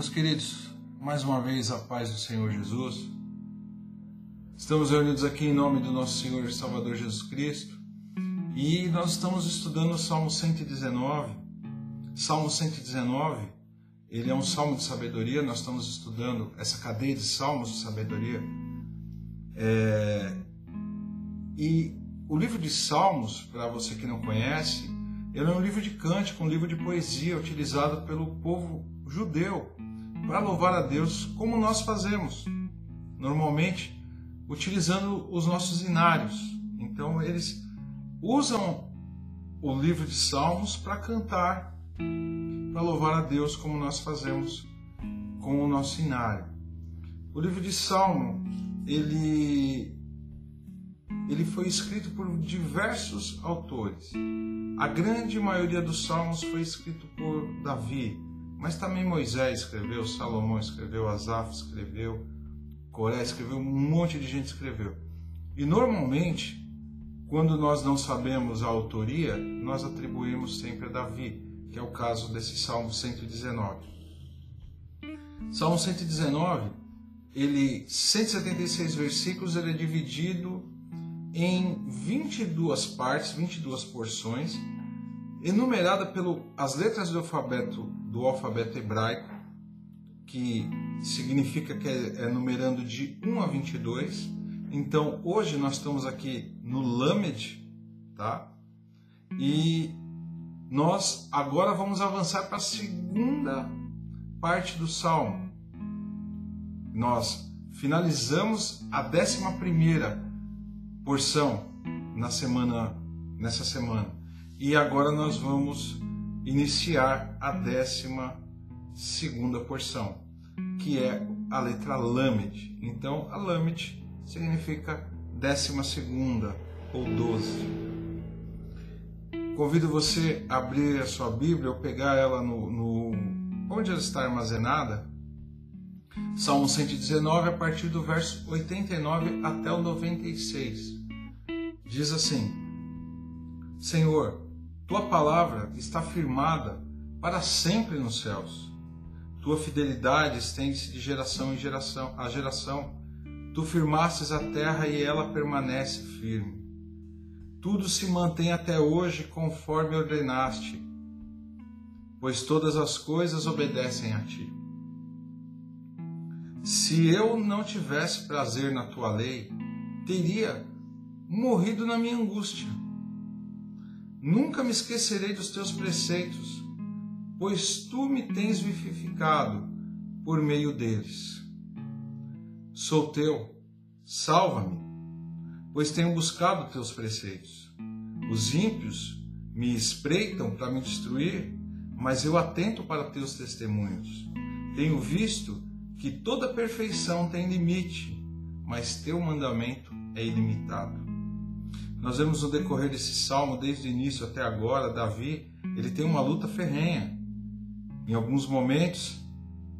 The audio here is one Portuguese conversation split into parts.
Meus queridos, mais uma vez a paz do Senhor Jesus. Estamos reunidos aqui em nome do nosso Senhor e Salvador Jesus Cristo e nós estamos estudando o Salmo 119. Salmo 119, ele é um salmo de sabedoria, nós estamos estudando essa cadeia de salmos de sabedoria. É... E o livro de Salmos, para você que não conhece, ele é um livro de cântico, um livro de poesia utilizado pelo povo judeu para louvar a Deus como nós fazemos, normalmente utilizando os nossos inários. Então eles usam o livro de Salmos para cantar, para louvar a Deus como nós fazemos com o nosso inário. O livro de Salmo, ele ele foi escrito por diversos autores. A grande maioria dos salmos foi escrito por Davi, mas também Moisés escreveu, Salomão escreveu, Asaf escreveu, Coré escreveu, um monte de gente escreveu. E normalmente, quando nós não sabemos a autoria, nós atribuímos sempre a Davi, que é o caso desse Salmo 119. Salmo 119, ele 176 versículos, ele é dividido em 22 partes, 22 porções, enumerada pelas letras do alfabeto do alfabeto hebraico, que significa que é, é numerando de 1 a 22. Então, hoje nós estamos aqui no Lamed, tá? E nós agora vamos avançar para a segunda parte do Salmo. Nós finalizamos a décima primeira porção na semana, nessa semana. E agora nós vamos iniciar a décima segunda porção, que é a letra Lamed. Então, a Lamed significa décima segunda ou doze. Convido você a abrir a sua Bíblia ou pegar ela no, no onde ela está armazenada. Salmo 119, a partir do verso 89 até o 96 diz assim: Senhor, tua palavra está firmada para sempre nos céus. Tua fidelidade estende-se de geração em geração a geração. Tu firmastes a terra e ela permanece firme. Tudo se mantém até hoje conforme ordenaste, pois todas as coisas obedecem a ti. Se eu não tivesse prazer na tua lei, teria morrido na minha angústia. Nunca me esquecerei dos teus preceitos, pois tu me tens vivificado por meio deles. Sou teu, salva-me, pois tenho buscado teus preceitos. Os ímpios me espreitam para me destruir, mas eu atento para teus testemunhos. Tenho visto que toda perfeição tem limite, mas teu mandamento é ilimitado. Nós vemos no decorrer desse salmo, desde o início até agora, Davi, ele tem uma luta ferrenha. Em alguns momentos,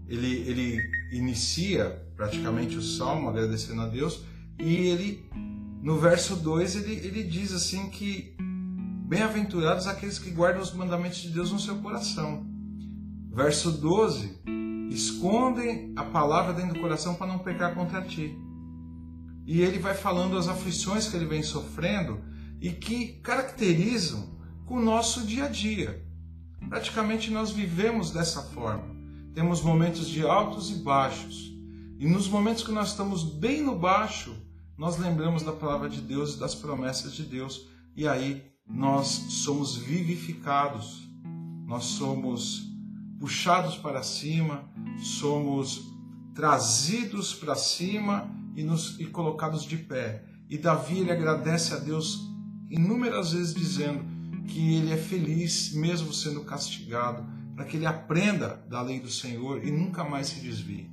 ele, ele inicia praticamente o salmo agradecendo a Deus, e ele, no verso 2, ele, ele diz assim que bem-aventurados aqueles que guardam os mandamentos de Deus no seu coração. Verso 12, escondem a palavra dentro do coração para não pecar contra ti e ele vai falando as aflições que ele vem sofrendo e que caracterizam o nosso dia a dia. Praticamente nós vivemos dessa forma. Temos momentos de altos e baixos. E nos momentos que nós estamos bem no baixo, nós lembramos da palavra de Deus e das promessas de Deus. E aí nós somos vivificados, nós somos puxados para cima, somos trazidos para cima e, nos, e colocados de pé. E Davi ele agradece a Deus inúmeras vezes dizendo que ele é feliz mesmo sendo castigado, para que ele aprenda da lei do Senhor e nunca mais se desvie.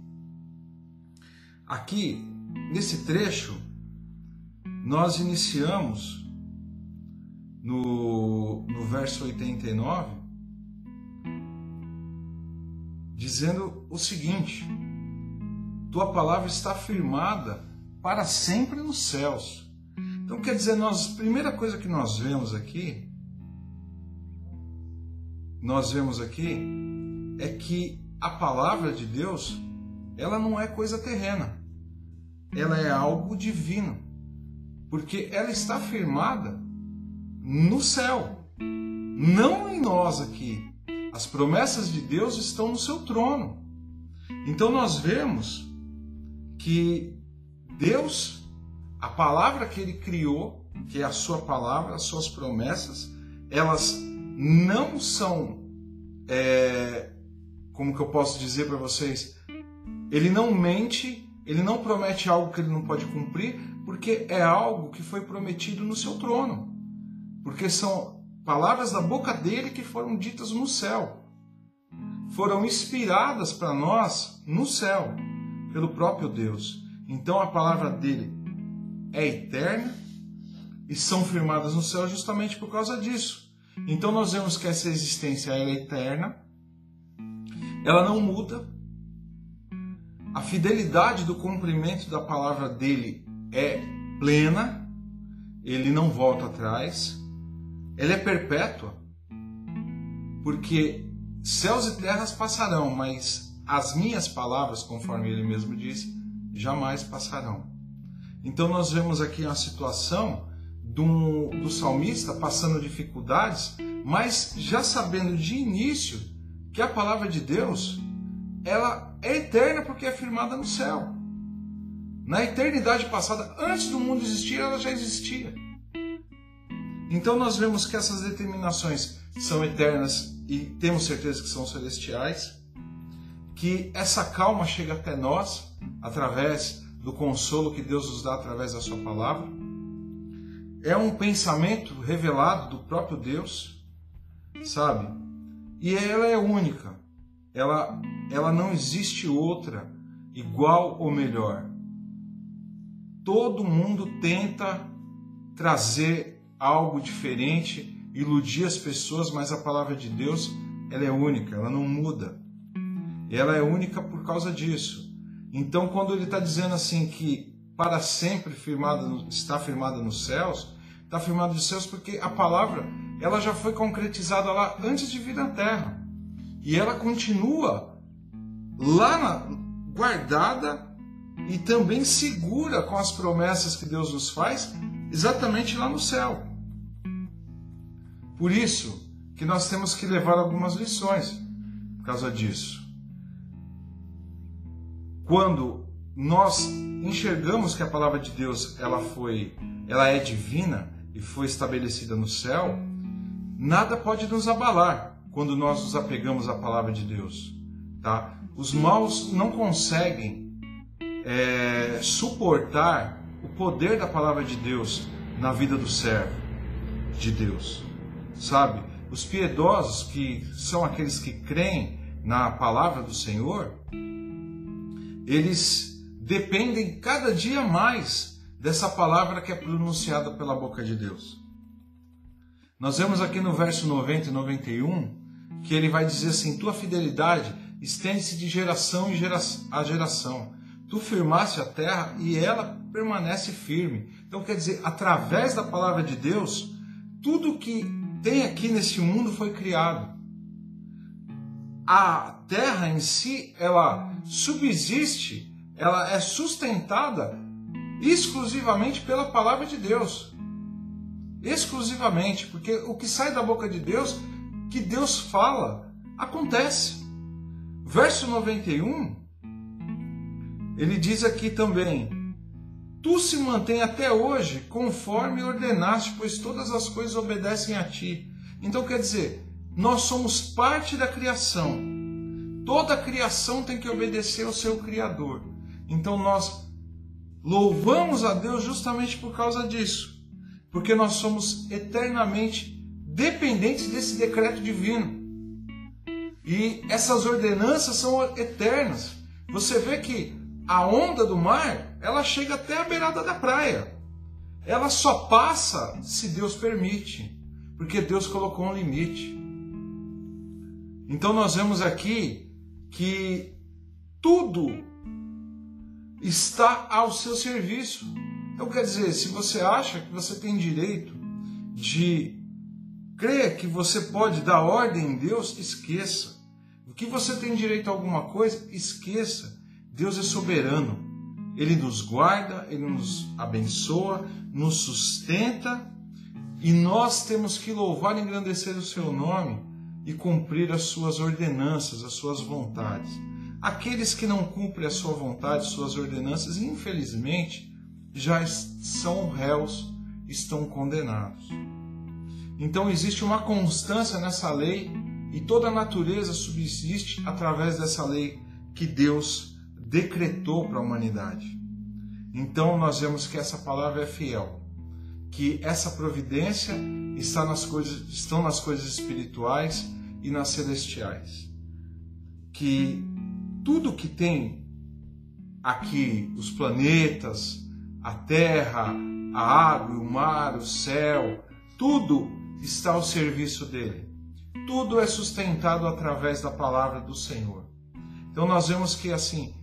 Aqui, nesse trecho, nós iniciamos no, no verso 89, dizendo o seguinte: tua palavra está firmada para sempre nos céus. Então quer dizer, nós, a primeira coisa que nós vemos aqui, nós vemos aqui é que a palavra de Deus, ela não é coisa terrena. Ela é algo divino. Porque ela está firmada no céu, não em nós aqui. As promessas de Deus estão no seu trono. Então nós vemos que Deus, a palavra que ele criou, que é a sua palavra, as suas promessas, elas não são, é, como que eu posso dizer para vocês, ele não mente, ele não promete algo que ele não pode cumprir, porque é algo que foi prometido no seu trono. Porque são palavras da boca dele que foram ditas no céu. Foram inspiradas para nós no céu, pelo próprio Deus. Então a palavra dele é eterna e são firmadas no céu justamente por causa disso. Então nós vemos que essa existência é eterna, ela não muda. A fidelidade do cumprimento da palavra dele é plena, ele não volta atrás, ela é perpétua, porque céus e terras passarão, mas as minhas palavras, conforme ele mesmo disse, jamais passarão. Então nós vemos aqui uma situação do, do salmista passando dificuldades, mas já sabendo de início que a palavra de Deus ela é eterna porque é firmada no céu. Na eternidade passada, antes do mundo existir, ela já existia. Então nós vemos que essas determinações são eternas e temos certeza que são celestiais, que essa calma chega até nós através do consolo que Deus nos dá através da sua palavra. É um pensamento revelado do próprio Deus, sabe? E ela é única. Ela ela não existe outra igual ou melhor todo mundo tenta trazer algo diferente, iludir as pessoas, mas a palavra de Deus ela é única, ela não muda. Ela é única por causa disso. Então, quando ele está dizendo assim que para sempre está firmada nos céus, está firmada nos céus porque a palavra ela já foi concretizada lá antes de vir na terra. E ela continua lá na, guardada e também segura com as promessas que Deus nos faz, exatamente lá no céu. Por isso que nós temos que levar algumas lições por causa disso. Quando nós enxergamos que a palavra de Deus ela foi, ela é divina e foi estabelecida no céu, nada pode nos abalar quando nós nos apegamos à palavra de Deus, tá? Os maus não conseguem é, suportar o poder da palavra de Deus na vida do servo de Deus, sabe? Os piedosos, que são aqueles que creem na palavra do Senhor, eles dependem cada dia mais dessa palavra que é pronunciada pela boca de Deus. Nós vemos aqui no verso 90 e 91 que ele vai dizer assim: Tua fidelidade estende-se de geração a geração tu firmaste a terra e ela permanece firme. Então, quer dizer, através da palavra de Deus, tudo que tem aqui nesse mundo foi criado. A terra em si, ela subsiste, ela é sustentada exclusivamente pela palavra de Deus. Exclusivamente, porque o que sai da boca de Deus, que Deus fala, acontece. Verso 91 ele diz aqui também: Tu se mantém até hoje conforme ordenaste, pois todas as coisas obedecem a ti. Então quer dizer, nós somos parte da criação. Toda a criação tem que obedecer ao seu Criador. Então nós louvamos a Deus justamente por causa disso. Porque nós somos eternamente dependentes desse decreto divino. E essas ordenanças são eternas. Você vê que a onda do mar, ela chega até a beirada da praia. Ela só passa se Deus permite, porque Deus colocou um limite. Então nós vemos aqui que tudo está ao seu serviço. Então quer dizer, se você acha que você tem direito de crer que você pode dar ordem em Deus, esqueça. que você tem direito a alguma coisa, esqueça. Deus é soberano. Ele nos guarda, ele nos abençoa, nos sustenta e nós temos que louvar e engrandecer o seu nome e cumprir as suas ordenanças, as suas vontades. Aqueles que não cumprem a sua vontade, suas ordenanças, infelizmente, já são réus, estão condenados. Então existe uma constância nessa lei e toda a natureza subsiste através dessa lei que Deus decretou para a humanidade. Então nós vemos que essa palavra é fiel que essa providência está nas coisas, estão nas coisas espirituais e nas celestiais. Que tudo que tem aqui, os planetas, a terra, a água, o mar, o céu, tudo está ao serviço dele. Tudo é sustentado através da palavra do Senhor. Então nós vemos que assim,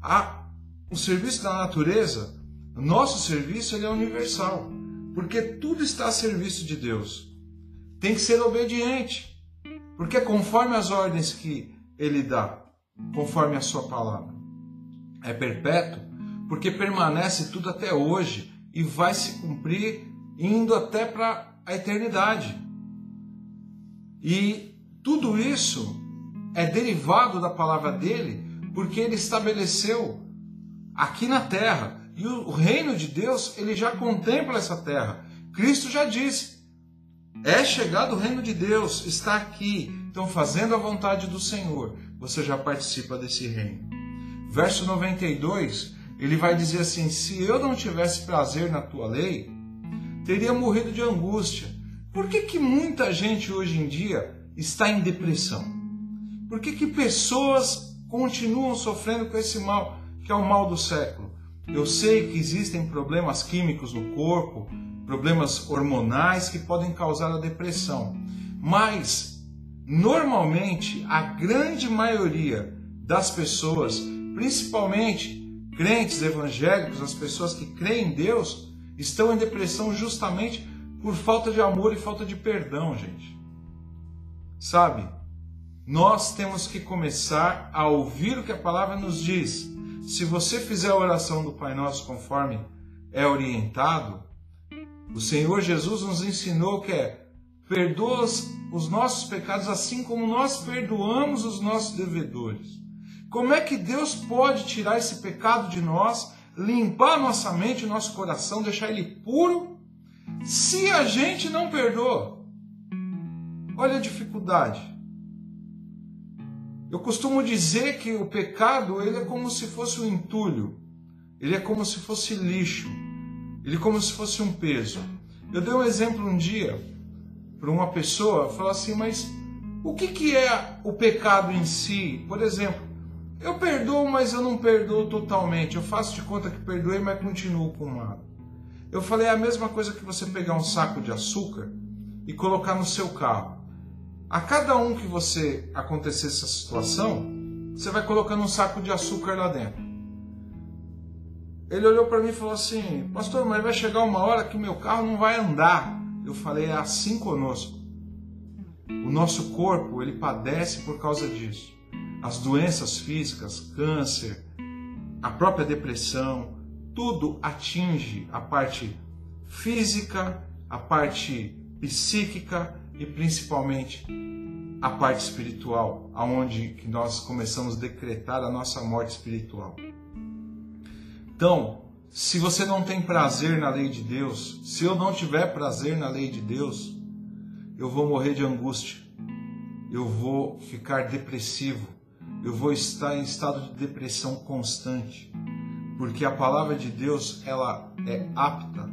a, o serviço da natureza, nosso serviço ele é universal porque tudo está a serviço de Deus. Tem que ser obediente, porque conforme as ordens que ele dá, conforme a sua palavra. É perpétuo, porque permanece tudo até hoje e vai se cumprir indo até para a eternidade. E tudo isso é derivado da palavra dele, porque ele estabeleceu aqui na terra e o reino de Deus, ele já contempla essa terra. Cristo já disse: é chegado o reino de Deus, está aqui. Então, fazendo a vontade do Senhor, você já participa desse reino. Verso 92, ele vai dizer assim: Se eu não tivesse prazer na tua lei, teria morrido de angústia. Por que, que muita gente hoje em dia está em depressão? Por que, que pessoas continuam sofrendo com esse mal, que é o mal do século? Eu sei que existem problemas químicos no corpo, problemas hormonais que podem causar a depressão, mas normalmente a grande maioria das pessoas, principalmente crentes evangélicos, as pessoas que creem em Deus, estão em depressão justamente por falta de amor e falta de perdão, gente. Sabe? Nós temos que começar a ouvir o que a palavra nos diz se você fizer a oração do Pai Nosso conforme é orientado, o Senhor Jesus nos ensinou que é perdoa os nossos pecados assim como nós perdoamos os nossos devedores. Como é que Deus pode tirar esse pecado de nós, limpar nossa mente, nosso coração, deixar ele puro, se a gente não perdoa? Olha a dificuldade. Eu costumo dizer que o pecado ele é como se fosse um entulho, ele é como se fosse lixo, ele é como se fosse um peso. Eu dei um exemplo um dia para uma pessoa, falar assim, mas o que, que é o pecado em si? Por exemplo, eu perdoo, mas eu não perdoo totalmente. Eu faço de conta que perdoei, mas continuo com o mal. Eu falei é a mesma coisa que você pegar um saco de açúcar e colocar no seu carro. A cada um que você acontecer essa situação, você vai colocando um saco de açúcar lá dentro. Ele olhou para mim e falou assim: Pastor, mas vai chegar uma hora que meu carro não vai andar. Eu falei: É assim conosco. O nosso corpo ele padece por causa disso. As doenças físicas, câncer, a própria depressão, tudo atinge a parte física, a parte psíquica e principalmente a parte espiritual, aonde que nós começamos a decretar a nossa morte espiritual. Então, se você não tem prazer na lei de Deus, se eu não tiver prazer na lei de Deus, eu vou morrer de angústia, eu vou ficar depressivo, eu vou estar em estado de depressão constante, porque a palavra de Deus ela é apta,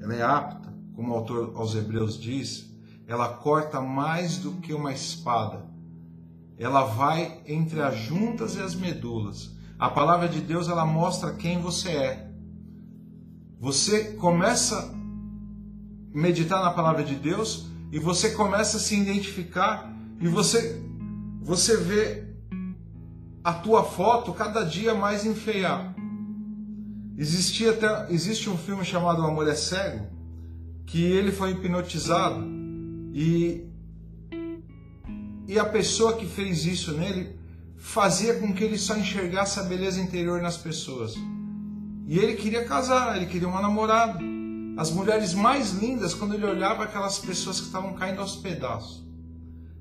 ela é apta, como o autor aos Hebreus diz, ela corta mais do que uma espada. Ela vai entre as juntas e as medulas. A palavra de Deus ela mostra quem você é. Você começa a meditar na palavra de Deus e você começa a se identificar e você você vê a tua foto cada dia mais enfeiar. Existia até existe um filme chamado O Amor é Cego que ele foi hipnotizado e e a pessoa que fez isso nele fazia com que ele só enxergasse a beleza interior nas pessoas. E ele queria casar, ele queria uma namorada. As mulheres mais lindas, quando ele olhava aquelas pessoas que estavam caindo aos pedaços.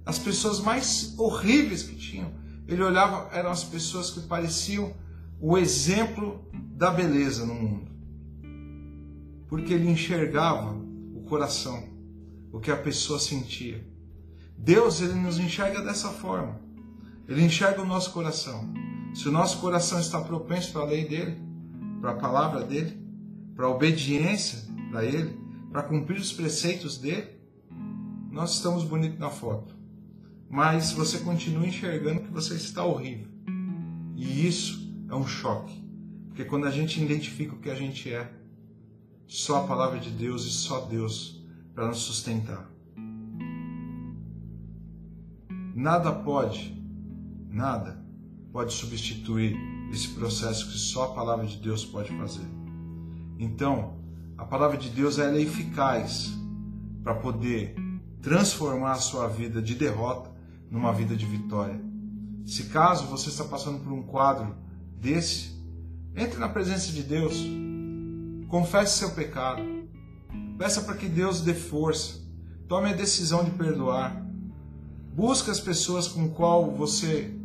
As pessoas mais horríveis que tinham, ele olhava, eram as pessoas que pareciam o exemplo da beleza no mundo. Porque ele enxergava o coração, o que a pessoa sentia. Deus, ele nos enxerga dessa forma. Ele enxerga o nosso coração. Se o nosso coração está propenso para a lei dele, para a palavra dele, para a obediência para ele, para cumprir os preceitos dele, nós estamos bonitos na foto. Mas você continua enxergando que você está horrível. E isso é um choque. Porque quando a gente identifica o que a gente é, só a palavra de Deus e só Deus para nos sustentar. Nada pode Nada pode substituir esse processo que só a palavra de Deus pode fazer. Então, a palavra de Deus ela é eficaz para poder transformar a sua vida de derrota numa vida de vitória. Se caso você está passando por um quadro desse, entre na presença de Deus, confesse seu pecado, peça para que Deus dê força, tome a decisão de perdoar, busque as pessoas com qual você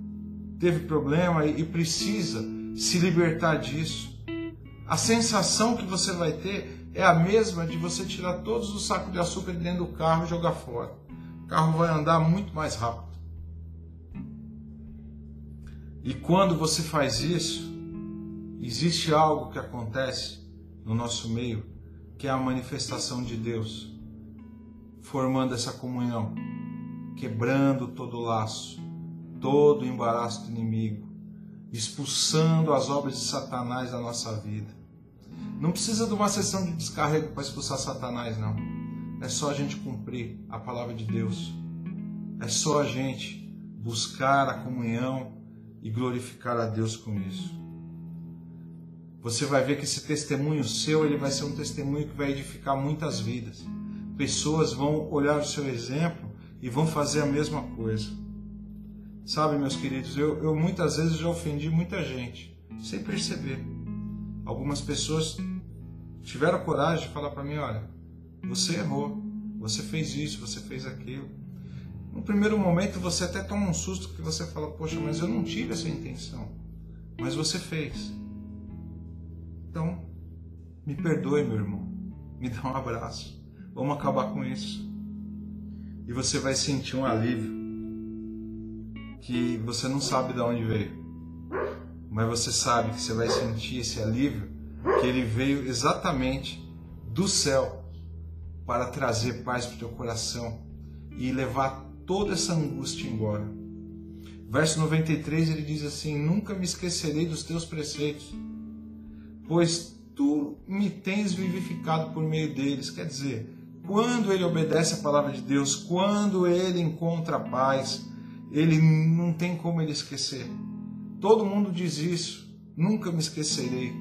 teve problema e precisa se libertar disso. A sensação que você vai ter é a mesma de você tirar todos os sacos de açúcar de dentro do carro e jogar fora. O carro vai andar muito mais rápido. E quando você faz isso, existe algo que acontece no nosso meio, que é a manifestação de Deus, formando essa comunhão, quebrando todo o laço, todo o embaraço do inimigo, expulsando as obras de Satanás da nossa vida. Não precisa de uma sessão de descarrego para expulsar Satanás, não. É só a gente cumprir a palavra de Deus. É só a gente buscar a comunhão e glorificar a Deus com isso. Você vai ver que esse testemunho seu, ele vai ser um testemunho que vai edificar muitas vidas. Pessoas vão olhar o seu exemplo e vão fazer a mesma coisa. Sabe, meus queridos, eu, eu muitas vezes já ofendi muita gente, sem perceber. Algumas pessoas tiveram coragem de falar para mim: olha, você errou, você fez isso, você fez aquilo. No primeiro momento você até toma um susto que você fala: poxa, mas eu não tive essa intenção, mas você fez. Então, me perdoe, meu irmão, me dá um abraço, vamos acabar com isso. E você vai sentir um alívio que você não sabe de onde veio, mas você sabe que você vai sentir esse alívio, que ele veio exatamente do céu para trazer paz para o teu coração e levar toda essa angústia embora. Verso 93 ele diz assim: Nunca me esquecerei dos teus preceitos, pois tu me tens vivificado por meio deles. Quer dizer, quando ele obedece a palavra de Deus, quando ele encontra paz, ele não tem como ele esquecer. Todo mundo diz isso, nunca me esquecerei.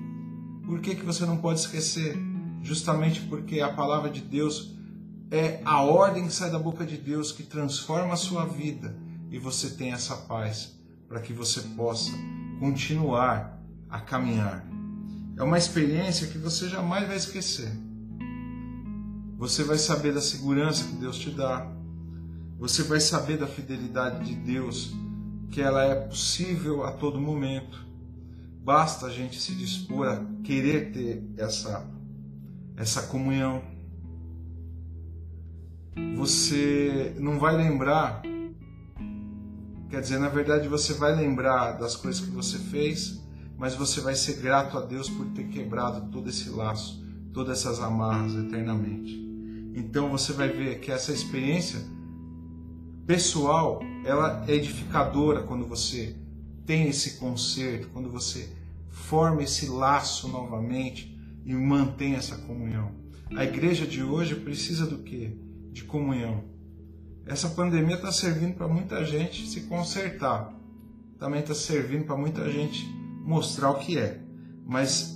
Por que, que você não pode esquecer? Justamente porque a palavra de Deus é a ordem que sai da boca de Deus que transforma a sua vida e você tem essa paz para que você possa continuar a caminhar. É uma experiência que você jamais vai esquecer. Você vai saber da segurança que Deus te dá, você vai saber da fidelidade de Deus, que ela é possível a todo momento. Basta a gente se dispor a querer ter essa, essa comunhão. Você não vai lembrar, quer dizer, na verdade você vai lembrar das coisas que você fez, mas você vai ser grato a Deus por ter quebrado todo esse laço, todas essas amarras eternamente. Então você vai ver que essa experiência pessoal, ela é edificadora quando você tem esse conserto, quando você forma esse laço novamente e mantém essa comunhão. A igreja de hoje precisa do que? De comunhão. Essa pandemia está servindo para muita gente se consertar. Também está servindo para muita gente mostrar o que é. Mas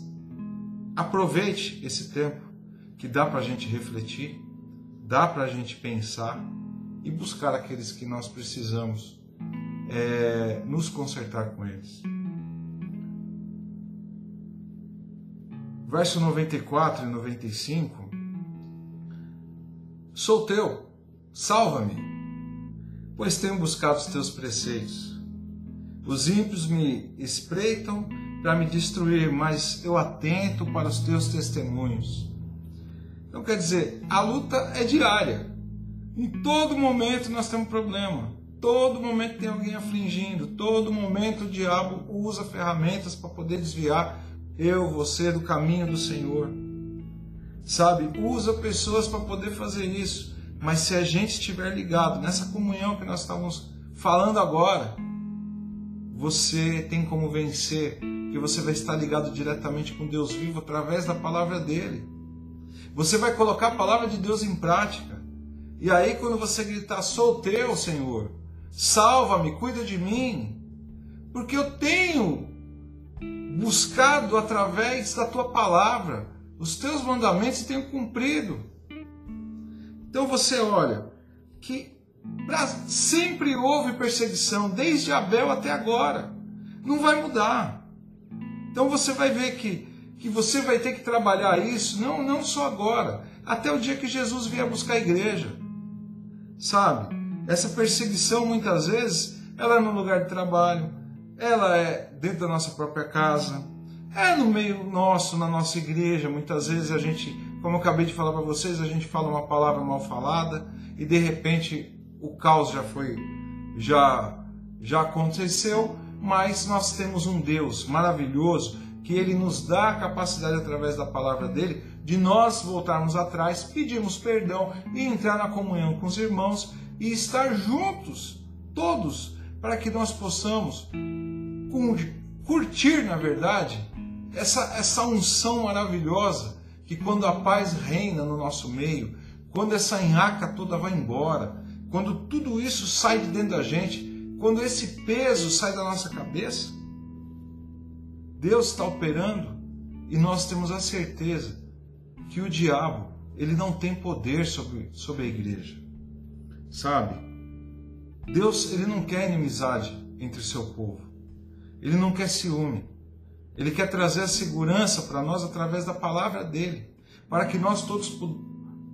aproveite esse tempo que dá para a gente refletir, dá para a gente pensar e buscar aqueles que nós precisamos é, nos consertar com eles. Verso 94 e 95: Sou teu, salva-me, pois tenho buscado os teus preceitos. Os ímpios me espreitam para me destruir, mas eu atento para os teus testemunhos. Então quer dizer, a luta é diária. Em todo momento nós temos problema. Todo momento tem alguém afligindo. Todo momento o diabo usa ferramentas para poder desviar eu, você do caminho do Senhor. Sabe? Usa pessoas para poder fazer isso. Mas se a gente estiver ligado nessa comunhão que nós estamos falando agora, você tem como vencer, que você vai estar ligado diretamente com Deus vivo através da palavra dele. Você vai colocar a palavra de Deus em prática. E aí, quando você gritar, sou teu, Senhor, salva-me, cuida de mim, porque eu tenho buscado através da tua palavra os teus mandamentos tenho cumprido. Então você olha que pra, sempre houve perseguição, desde Abel até agora. Não vai mudar. Então você vai ver que, que você vai ter que trabalhar isso, não, não só agora, até o dia que Jesus vier buscar a igreja. Sabe? Essa perseguição muitas vezes ela é no lugar de trabalho, ela é dentro da nossa própria casa, é no meio nosso, na nossa igreja. Muitas vezes a gente, como eu acabei de falar para vocês, a gente fala uma palavra mal falada e de repente o caos já foi, já, já aconteceu, mas nós temos um Deus maravilhoso que ele nos dá a capacidade através da palavra dele de nós voltarmos atrás, pedirmos perdão e entrar na comunhão com os irmãos e estar juntos, todos, para que nós possamos curtir, na verdade, essa, essa unção maravilhosa que quando a paz reina no nosso meio, quando essa enhaca toda vai embora, quando tudo isso sai de dentro da gente, quando esse peso sai da nossa cabeça, Deus está operando e nós temos a certeza que o diabo ele não tem poder sobre, sobre a igreja, sabe? Deus ele não quer inimizade entre o seu povo, ele não quer ciúme, ele quer trazer a segurança para nós através da palavra dele, para que nós todos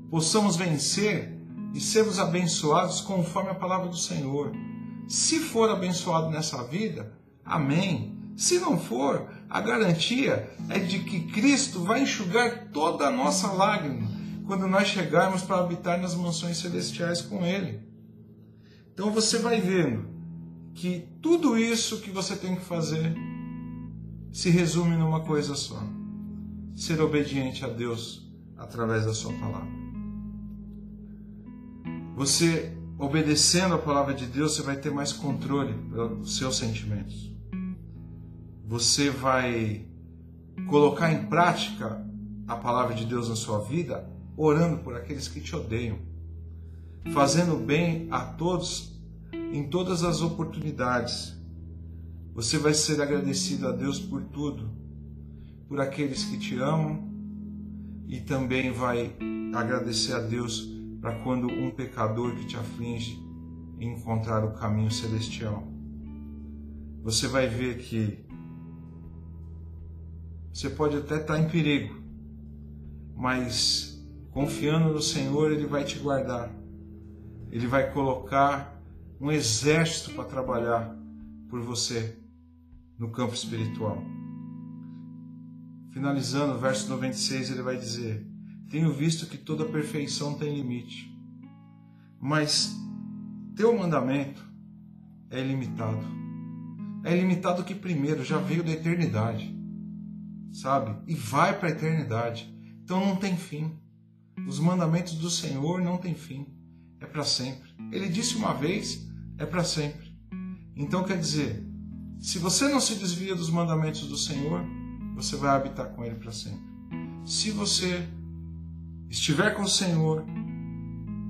possamos vencer e sermos abençoados conforme a palavra do Senhor. Se for abençoado nessa vida, amém. Se não for, a garantia é de que Cristo vai enxugar toda a nossa lágrima quando nós chegarmos para habitar nas mansões celestiais com Ele. Então você vai vendo que tudo isso que você tem que fazer se resume numa coisa só: ser obediente a Deus através da Sua palavra. Você, obedecendo a palavra de Deus, você vai ter mais controle dos seus sentimentos. Você vai colocar em prática a palavra de Deus na sua vida, orando por aqueles que te odeiam, fazendo bem a todos em todas as oportunidades você vai ser agradecido a Deus por tudo, por aqueles que te amam e também vai agradecer a Deus para quando um pecador que te aflige encontrar o caminho celestial. Você vai ver que você pode até estar em perigo, mas confiando no Senhor, Ele vai te guardar. Ele vai colocar um exército para trabalhar por você no campo espiritual. Finalizando o verso 96, ele vai dizer: Tenho visto que toda perfeição tem limite, mas teu mandamento é ilimitado. É ilimitado que primeiro já veio da eternidade, sabe? E vai para a eternidade. Então não tem fim. Os mandamentos do Senhor não têm fim. É para sempre. Ele disse uma vez, é para sempre. Então quer dizer, se você não se desvia dos mandamentos do Senhor, você vai habitar com Ele para sempre. Se você estiver com o Senhor,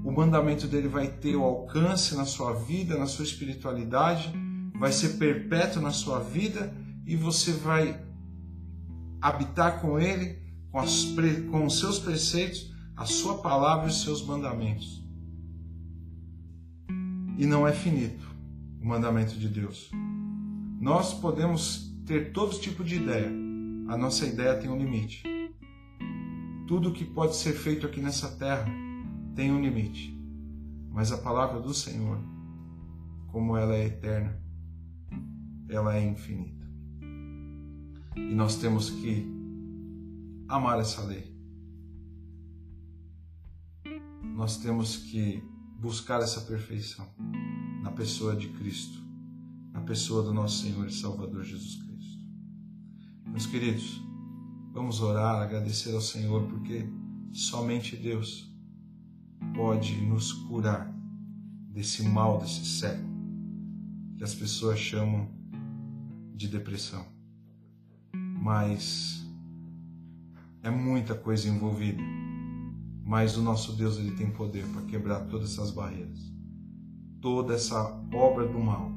o mandamento dele vai ter o alcance na sua vida, na sua espiritualidade, vai ser perpétuo na sua vida e você vai habitar com Ele, com, as, com os seus preceitos, a sua palavra e os seus mandamentos. e não é finito o mandamento de Deus. Nós podemos ter todo tipo de ideia, a nossa ideia tem um limite. Tudo que pode ser feito aqui nessa terra tem um limite, mas a palavra do Senhor, como ela é eterna, ela é infinita. E nós temos que amar essa lei. Nós temos que buscar essa perfeição na pessoa de Cristo, na pessoa do nosso Senhor e Salvador Jesus Cristo. Meus queridos, vamos orar, agradecer ao Senhor, porque somente Deus pode nos curar desse mal desse século que as pessoas chamam de depressão. Mas é muita coisa envolvida. Mas o nosso Deus ele tem poder para quebrar todas essas barreiras, toda essa obra do mal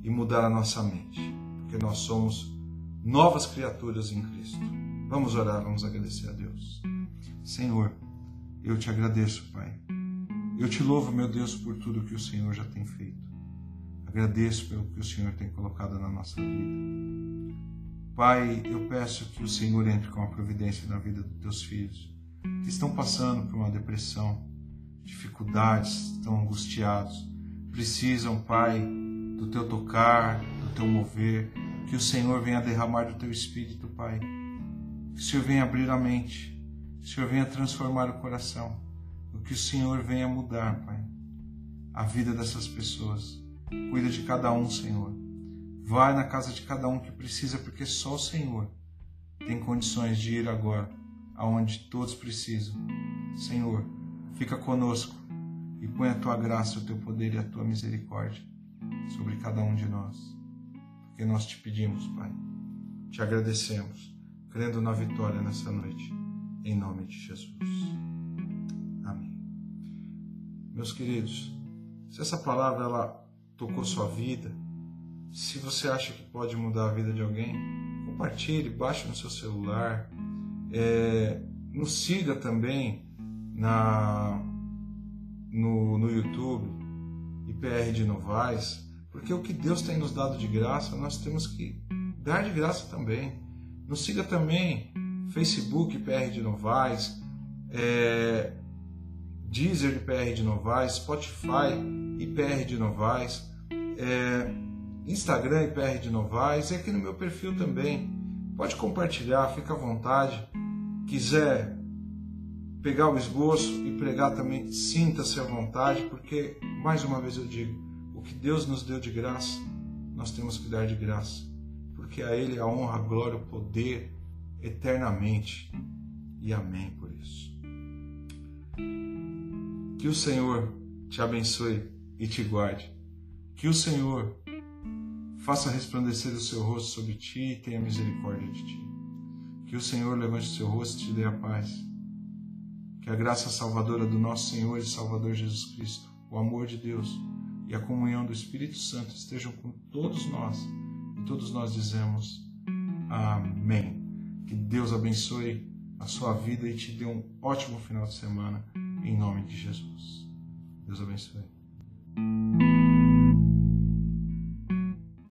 e mudar a nossa mente, porque nós somos novas criaturas em Cristo. Vamos orar, vamos agradecer a Deus. Senhor, eu te agradeço, Pai. Eu te louvo, meu Deus, por tudo que o Senhor já tem feito. Agradeço pelo que o Senhor tem colocado na nossa vida. Pai, eu peço que o Senhor entre com a providência na vida dos teus filhos que estão passando por uma depressão, dificuldades, estão angustiados, precisam, Pai, do teu tocar, do teu mover, que o Senhor venha derramar do teu espírito, Pai. Que o Senhor venha abrir a mente, que o Senhor venha transformar o coração, que o Senhor venha mudar, Pai, a vida dessas pessoas. Cuida de cada um, Senhor Vai na casa de cada um que precisa, porque só o Senhor tem condições de ir agora aonde todos precisam. Senhor, fica conosco e põe a tua graça, o teu poder e a tua misericórdia sobre cada um de nós. Porque nós te pedimos, Pai, te agradecemos, crendo na vitória nessa noite, em nome de Jesus. Amém. Meus queridos, se essa palavra ela tocou sua vida, se você acha que pode mudar a vida de alguém, compartilhe, baixe no seu celular, é, nos siga também na, no, no YouTube, IPR de Novaes, porque o que Deus tem nos dado de graça, nós temos que dar de graça também. Nos siga também Facebook IPR de Novaes, é, Deezer IPR de Novaes, Spotify IPR de Novaes. É, Instagram IPR de Novaes e aqui no meu perfil também. Pode compartilhar, fica à vontade. Quiser pegar o esboço e pregar também, sinta-se à vontade, porque, mais uma vez eu digo, o que Deus nos deu de graça, nós temos que dar de graça, porque a Ele a honra, a glória, o poder eternamente. E amém por isso. Que o Senhor te abençoe e te guarde. Que o Senhor faça resplandecer o seu rosto sobre ti e tenha misericórdia de ti. Que o Senhor levante o seu rosto e te dê a paz. Que a graça salvadora do nosso Senhor e Salvador Jesus Cristo, o amor de Deus e a comunhão do Espírito Santo estejam com todos nós. E todos nós dizemos Amém. Que Deus abençoe a sua vida e te dê um ótimo final de semana, em nome de Jesus. Deus abençoe.